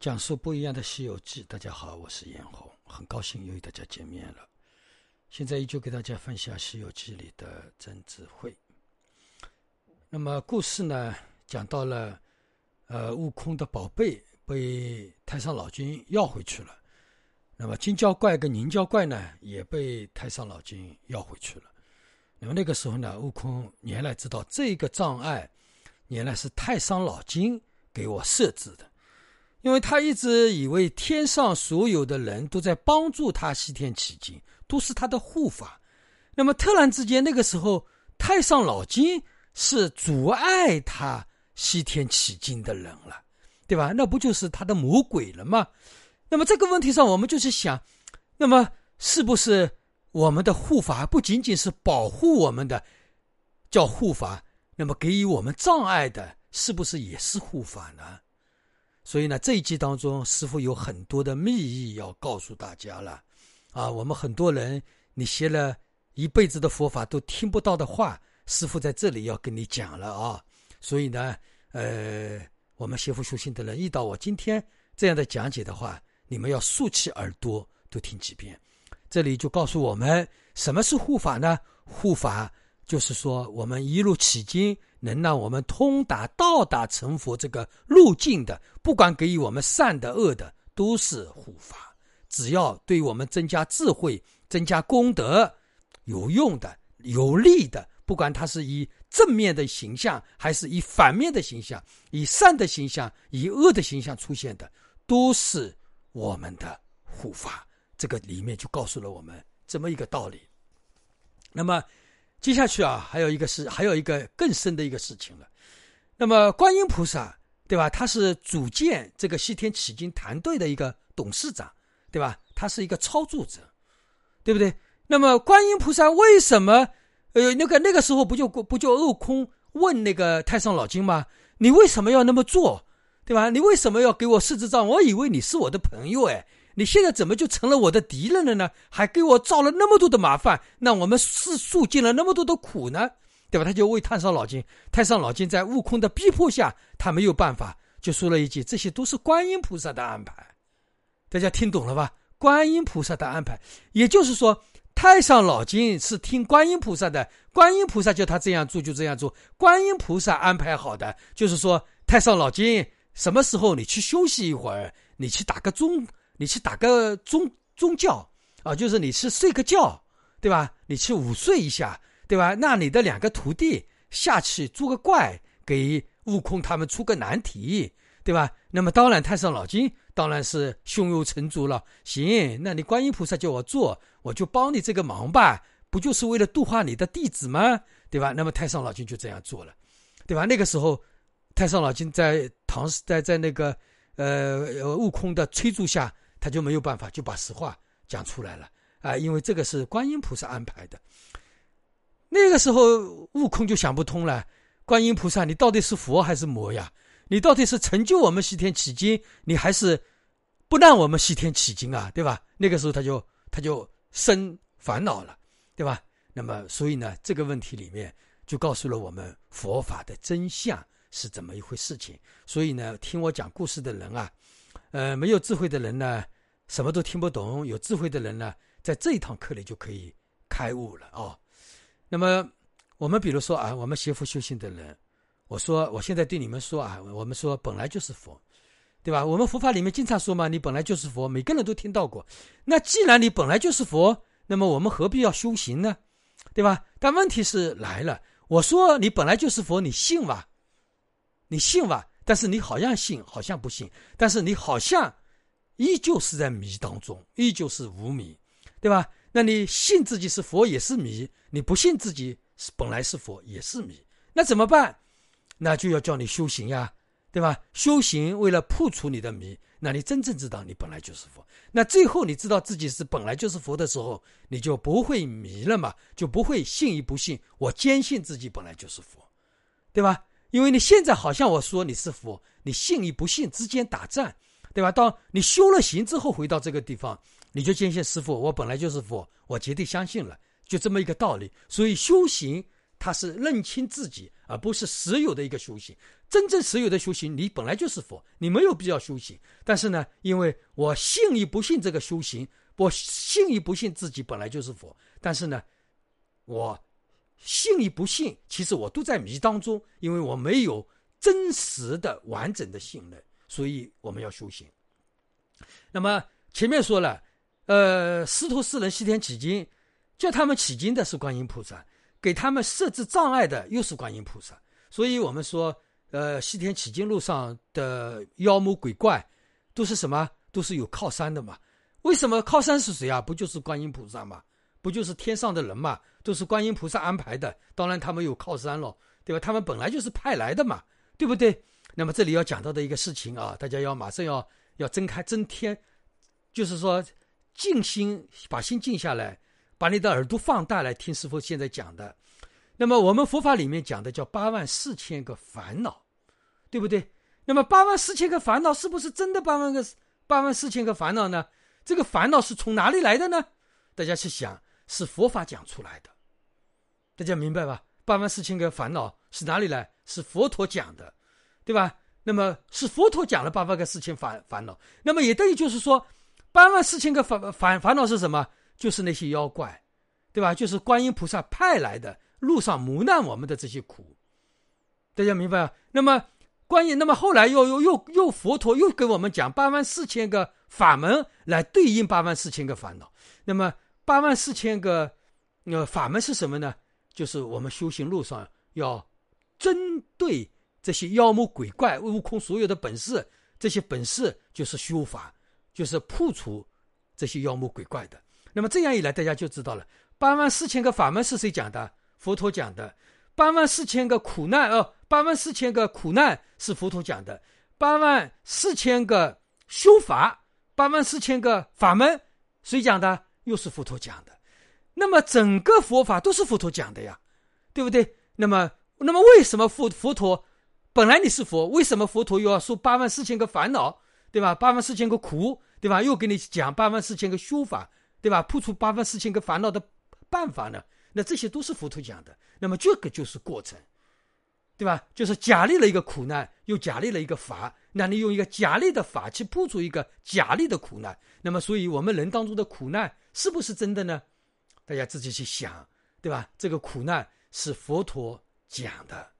讲述不一样的《西游记》，大家好，我是严红，很高兴又与大家见面了。现在依旧给大家分享《西游记》里的真智慧。那么故事呢，讲到了，呃，悟空的宝贝被太上老君要回去了。那么金蛟怪跟银蛟怪呢，也被太上老君要回去了。那么那个时候呢，悟空原来知道这个障碍，原来是太上老君给我设置的。因为他一直以为天上所有的人都在帮助他西天取经，都是他的护法。那么突然之间，那个时候太上老君是阻碍他西天取经的人了，对吧？那不就是他的魔鬼了吗？那么这个问题上，我们就去想，那么是不是我们的护法不仅仅是保护我们的，叫护法？那么给予我们障碍的，是不是也是护法呢？所以呢，这一集当中，师傅有很多的秘意要告诉大家了，啊，我们很多人你学了一辈子的佛法都听不到的话，师傅在这里要跟你讲了啊。所以呢，呃，我们学佛修行的人，遇到我今天这样的讲解的话，你们要竖起耳朵多听几遍。这里就告诉我们，什么是护法呢？护法就是说，我们一路起经。能让我们通达到达成佛这个路径的，不管给予我们善的恶的，都是护法。只要对我们增加智慧、增加功德，有用的、有利的，不管它是以正面的形象，还是以反面的形象，以善的形象、以恶的形象出现的，都是我们的护法。这个里面就告诉了我们这么一个道理。那么。接下去啊，还有一个是还有一个更深的一个事情了。那么观音菩萨，对吧？他是组建这个西天取经团队的一个董事长，对吧？他是一个操作者，对不对？那么观音菩萨为什么？呃，那个那个时候不就不就悟空问那个太上老君吗？你为什么要那么做，对吧？你为什么要给我设置障？我以为你是我的朋友，哎。你现在怎么就成了我的敌人了呢？还给我造了那么多的麻烦，那我们是受尽了那么多的苦呢，对吧？他就为太上老君，太上老君在悟空的逼迫下，他没有办法，就说了一句：“这些都是观音菩萨的安排。”大家听懂了吧？观音菩萨的安排，也就是说，太上老君是听观音菩萨的，观音菩萨叫他这样做就这样做，观音菩萨安排好的，就是说，太上老君什么时候你去休息一会儿，你去打个钟。你去打个宗宗教啊，就是你去睡个觉，对吧？你去午睡一下，对吧？那你的两个徒弟下去捉个怪，给悟空他们出个难题，对吧？那么当然，太上老君当然是胸有成竹了。行，那你观音菩萨叫我做，我就帮你这个忙吧，不就是为了度化你的弟子吗？对吧？那么太上老君就这样做了，对吧？那个时候，太上老君在唐在在那个呃悟空的催促下。他就没有办法，就把实话讲出来了啊！因为这个是观音菩萨安排的。那个时候，悟空就想不通了：观音菩萨，你到底是佛还是魔呀？你到底是成就我们西天取经，你还是不让我们西天取经啊？对吧？那个时候他就他就生烦恼了，对吧？那么，所以呢，这个问题里面就告诉了我们佛法的真相是怎么一回事情。所以呢，听我讲故事的人啊。呃，没有智慧的人呢，什么都听不懂；有智慧的人呢，在这一堂课里就可以开悟了啊。那么，我们比如说啊，我们学佛修行的人，我说，我现在对你们说啊，我们说本来就是佛，对吧？我们佛法里面经常说嘛，你本来就是佛，每个人都听到过。那既然你本来就是佛，那么我们何必要修行呢？对吧？但问题是来了，我说你本来就是佛，你信吧？你信吧？但是你好像信，好像不信，但是你好像依旧是在迷当中，依旧是无迷，对吧？那你信自己是佛也是迷，你不信自己是本来是佛也是迷，那怎么办？那就要叫你修行呀，对吧？修行为了破除你的迷，那你真正知道你本来就是佛，那最后你知道自己是本来就是佛的时候，你就不会迷了嘛，就不会信与不信，我坚信自己本来就是佛，对吧？因为你现在好像我说你是佛，你信与不信之间打战，对吧？当你修了行之后回到这个地方，你就坚信师傅，我本来就是佛，我绝对相信了，就这么一个道理。所以修行它是认清自己，而不是实有的一个修行。真正实有的修行，你本来就是佛，你没有必要修行。但是呢，因为我信与不信这个修行，我信与不信自己本来就是佛。但是呢，我信与不信，其实我都在迷当中，因为我没有真实的完整的信任，所以我们要修行。那么前面说了，呃，师徒四人西天取经，叫他们取经的是观音菩萨，给他们设置障碍的又是观音菩萨，所以我们说。呃，西天取经路上的妖魔鬼怪，都是什么？都是有靠山的嘛？为什么靠山是谁啊？不就是观音菩萨吗？不就是天上的人嘛？都是观音菩萨安排的。当然，他们有靠山了，对吧？他们本来就是派来的嘛，对不对？那么这里要讲到的一个事情啊，大家要马上要要睁开睁天，就是说静心，把心静下来，把你的耳朵放大来听师傅现在讲的。那么我们佛法里面讲的叫八万四千个烦恼，对不对？那么八万四千个烦恼是不是真的八万个八万四千个烦恼呢？这个烦恼是从哪里来的呢？大家去想，是佛法讲出来的，大家明白吧？八万四千个烦恼是哪里来？是佛陀讲的，对吧？那么是佛陀讲了八万个四千烦烦恼，那么也等于就是说，八万四千个烦烦烦恼是什么？就是那些妖怪，对吧？就是观音菩萨派来的。路上磨难我们的这些苦，大家明白啊？那么观音那么后来又又又又佛陀又给我们讲八万四千个法门来对应八万四千个烦恼。那么八万四千个呃法门是什么呢？就是我们修行路上要针对这些妖魔鬼怪、悟空所有的本事，这些本事就是修法，就是破除这些妖魔鬼怪的。那么这样一来，大家就知道了八万四千个法门是谁讲的？佛陀讲的八万四千个苦难哦，八万四千个苦难是佛陀讲的，八万四千个修法，八万四千个法门，谁讲的？又是佛陀讲的。那么整个佛法都是佛陀讲的呀，对不对？那么，那么为什么佛佛陀本来你是佛，为什么佛陀又要说八万四千个烦恼，对吧？八万四千个苦，对吧？又给你讲八万四千个修法，对吧？铺出八万四千个烦恼的办法呢？那这些都是佛陀讲的，那么这个就是过程，对吧？就是假立了一个苦难，又假立了一个法，那你用一个假立的法去破除一个假立的苦难，那么所以我们人当中的苦难是不是真的呢？大家自己去想，对吧？这个苦难是佛陀讲的，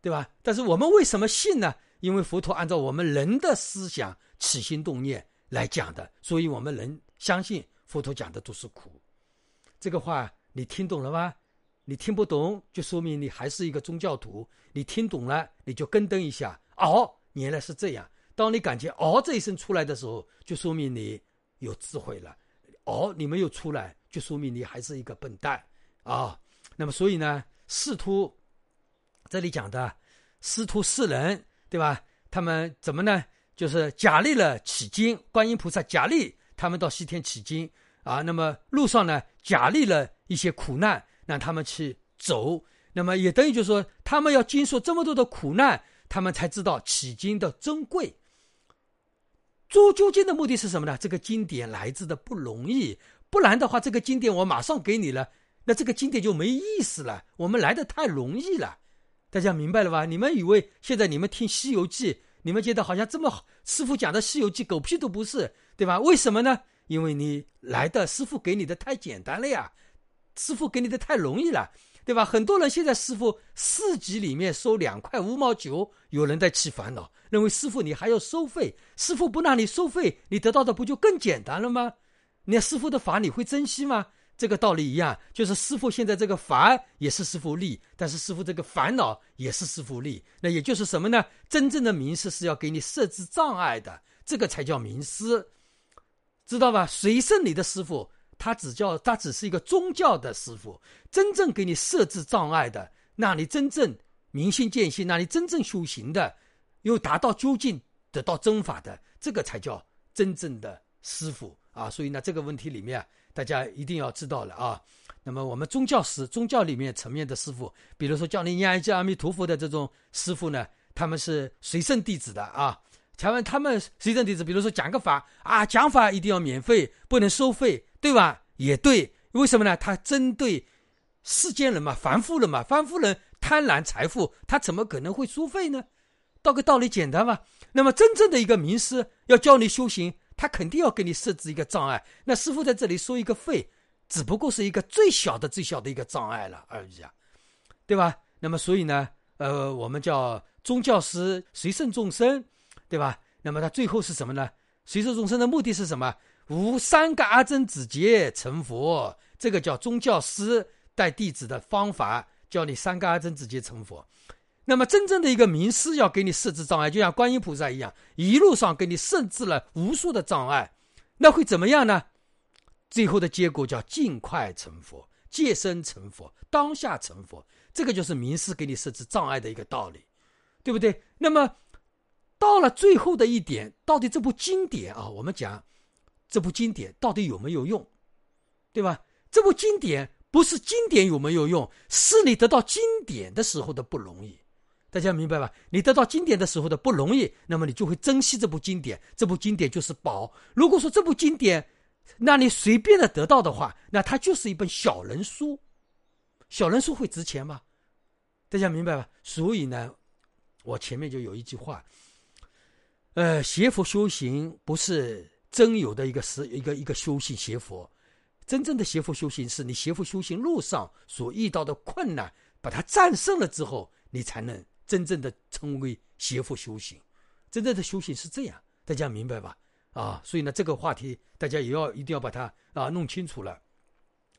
对吧？但是我们为什么信呢？因为佛陀按照我们人的思想起心动念来讲的，所以我们人相信佛陀讲的都是苦，这个话。你听懂了吗？你听不懂，就说明你还是一个宗教徒。你听懂了，你就跟登一下。哦，原来是这样。当你感觉“哦”这一声出来的时候，就说明你有智慧了。哦，你没有出来，就说明你还是一个笨蛋啊。那么，所以呢，师徒这里讲的师徒四人，对吧？他们怎么呢？就是假立了取经，观音菩萨假立他们到西天取经啊。那么路上呢，假立了。一些苦难让他们去走，那么也等于就是说，他们要经受这么多的苦难，他们才知道起经的珍贵。做究竟的目的是什么呢？这个经典来自的不容易，不然的话，这个经典我马上给你了，那这个经典就没意思了。我们来的太容易了，大家明白了吧？你们以为现在你们听《西游记》，你们觉得好像这么好？师傅讲的《西游记》狗屁都不是，对吧？为什么呢？因为你来的师傅给你的太简单了呀。师傅给你的太容易了，对吧？很多人现在师傅四级里面收两块五毛九，有人在起烦恼，认为师傅你还要收费，师傅不让你收费，你得到的不就更简单了吗？你师傅的法你会珍惜吗？这个道理一样，就是师傅现在这个法也是师傅利，但是师傅这个烦恼也是师傅利。那也就是什么呢？真正的名师是要给你设置障碍的，这个才叫名师，知道吧？谁是你的师傅？他只叫他只是一个宗教的师傅，真正给你设置障碍的，那你真正明心见性，那你真正修行的，又达到究竟得到真法的，这个才叫真正的师傅啊！所以呢，这个问题里面大家一定要知道了啊。那么我们宗教师、宗教里面层面的师傅，比如说教你念一句阿弥陀佛的这种师傅呢，他们是随身弟子的啊。台湾他们随身弟子，比如说讲个法啊，讲法一定要免费，不能收费。对吧？也对，为什么呢？他针对世间人嘛，凡夫人嘛，凡夫人贪婪财富，他怎么可能会收费呢？道个道理简单嘛。那么真正的一个名师要教你修行，他肯定要给你设置一个障碍。那师傅在这里收一个费，只不过是一个最小的、最小的一个障碍了而已啊，对吧？那么所以呢，呃，我们叫宗教师随顺众生，对吧？那么他最后是什么呢？随顺众生的目的是什么？无三个阿僧子劫成佛，这个叫宗教师带弟子的方法，教你三个阿僧子劫成佛。那么真正的一个名师要给你设置障碍，就像观音菩萨一样，一路上给你设置了无数的障碍，那会怎么样呢？最后的结果叫尽快成佛，借身成佛，当下成佛。这个就是名师给你设置障碍的一个道理，对不对？那么到了最后的一点，到底这部经典啊，我们讲。这部经典到底有没有用，对吧？这部经典不是经典有没有用，是你得到经典的时候的不容易，大家明白吧？你得到经典的时候的不容易，那么你就会珍惜这部经典。这部经典就是宝。如果说这部经典那你随便的得到的话，那它就是一本小人书。小人书会值钱吗？大家明白吧？所以呢，我前面就有一句话，呃，邪佛修行不是。真有的一个是一个一个修行邪佛，真正的邪佛修行是你邪佛修行路上所遇到的困难，把它战胜了之后，你才能真正的成为邪佛修行。真正的修行是这样，大家明白吧？啊，所以呢，这个话题大家也要一定要把它啊弄清楚了。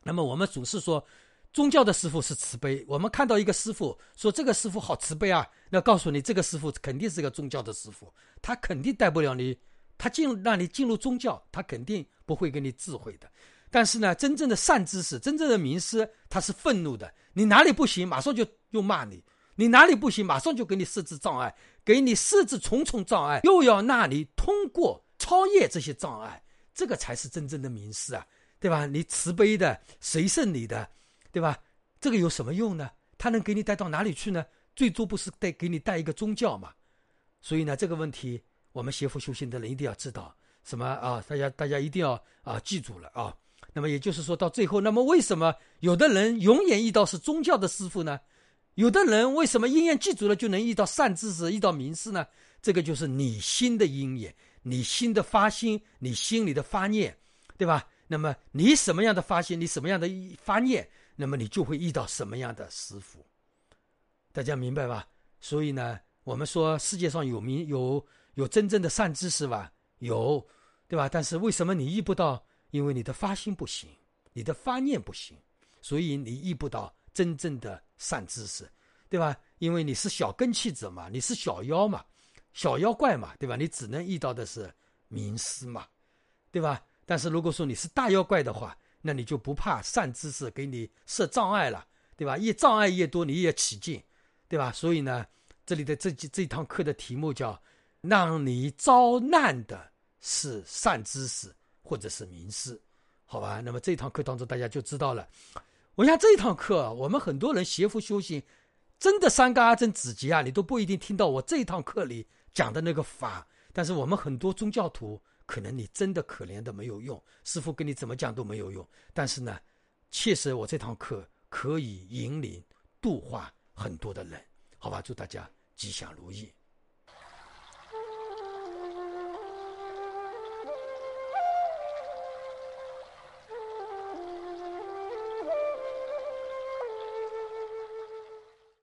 那么我们总是说，宗教的师傅是慈悲。我们看到一个师傅说这个师傅好慈悲啊，那告诉你这个师傅肯定是个宗教的师傅，他肯定带不了你。他进让你进入宗教，他肯定不会给你智慧的。但是呢，真正的善知识、真正的名师，他是愤怒的。你哪里不行，马上就又骂你；你哪里不行，马上就给你设置障碍，给你设置重重障碍，又要让你通过超越这些障碍。这个才是真正的名师啊，对吧？你慈悲的、谁胜你的，对吧？这个有什么用呢？他能给你带到哪里去呢？最多不是带给你带一个宗教嘛？所以呢，这个问题。我们邪佛修行的人一定要知道什么啊？大家大家一定要啊记住了啊！那么也就是说到最后，那么为什么有的人永远遇到是宗教的师傅呢？有的人为什么因缘记住了就能遇到善知识、遇到名师呢？这个就是你心的因缘，你心的发心，你心里的发念，对吧？那么你什么样的发心，你什么样的发念，那么你就会遇到什么样的师傅。大家明白吧？所以呢，我们说世界上有名有。有真正的善知识吧？有，对吧？但是为什么你遇不到？因为你的发心不行，你的发念不行，所以你遇不到真正的善知识，对吧？因为你是小根器者嘛，你是小妖嘛，小妖怪嘛，对吧？你只能遇到的是名师嘛，对吧？但是如果说你是大妖怪的话，那你就不怕善知识给你设障碍了，对吧？越障碍越多，你越起劲，对吧？所以呢，这里的这几这堂课的题目叫。让你遭难的是善知识或者是名师，好吧？那么这堂课当中，大家就知道了。我想这一堂课，我们很多人邪佛修行，真的三个阿僧子劫啊，你都不一定听到我这一堂课里讲的那个法。但是我们很多宗教徒，可能你真的可怜的没有用，师傅跟你怎么讲都没有用。但是呢，确实我这堂课可以引领度化很多的人，好吧？祝大家吉祥如意。